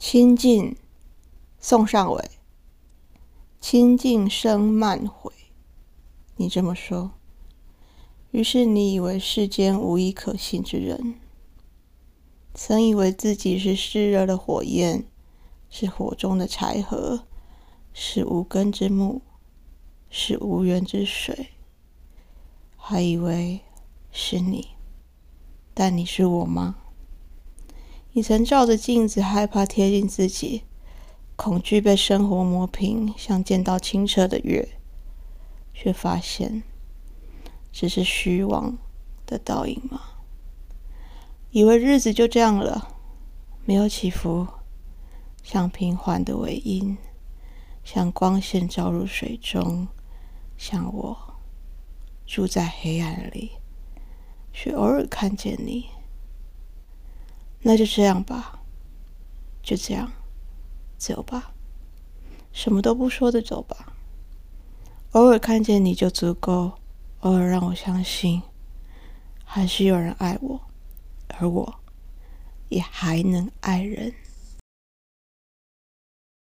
清净，宋尚伟。清净生慢悔，你这么说。于是你以为世间无一可信之人，曾以为自己是湿热的火焰，是火中的柴禾，是无根之木，是无源之水，还以为是你。但你是我吗？你曾照着镜子，害怕贴近自己，恐惧被生活磨平，像见到清澈的月，却发现只是虚妄的倒影吗？以为日子就这样了，没有起伏，像平缓的尾音，像光线照入水中，像我住在黑暗里，却偶尔看见你。那就这样吧，就这样，走吧，什么都不说的走吧。偶尔看见你就足够，偶尔让我相信，还是有人爱我，而我也还能爱人。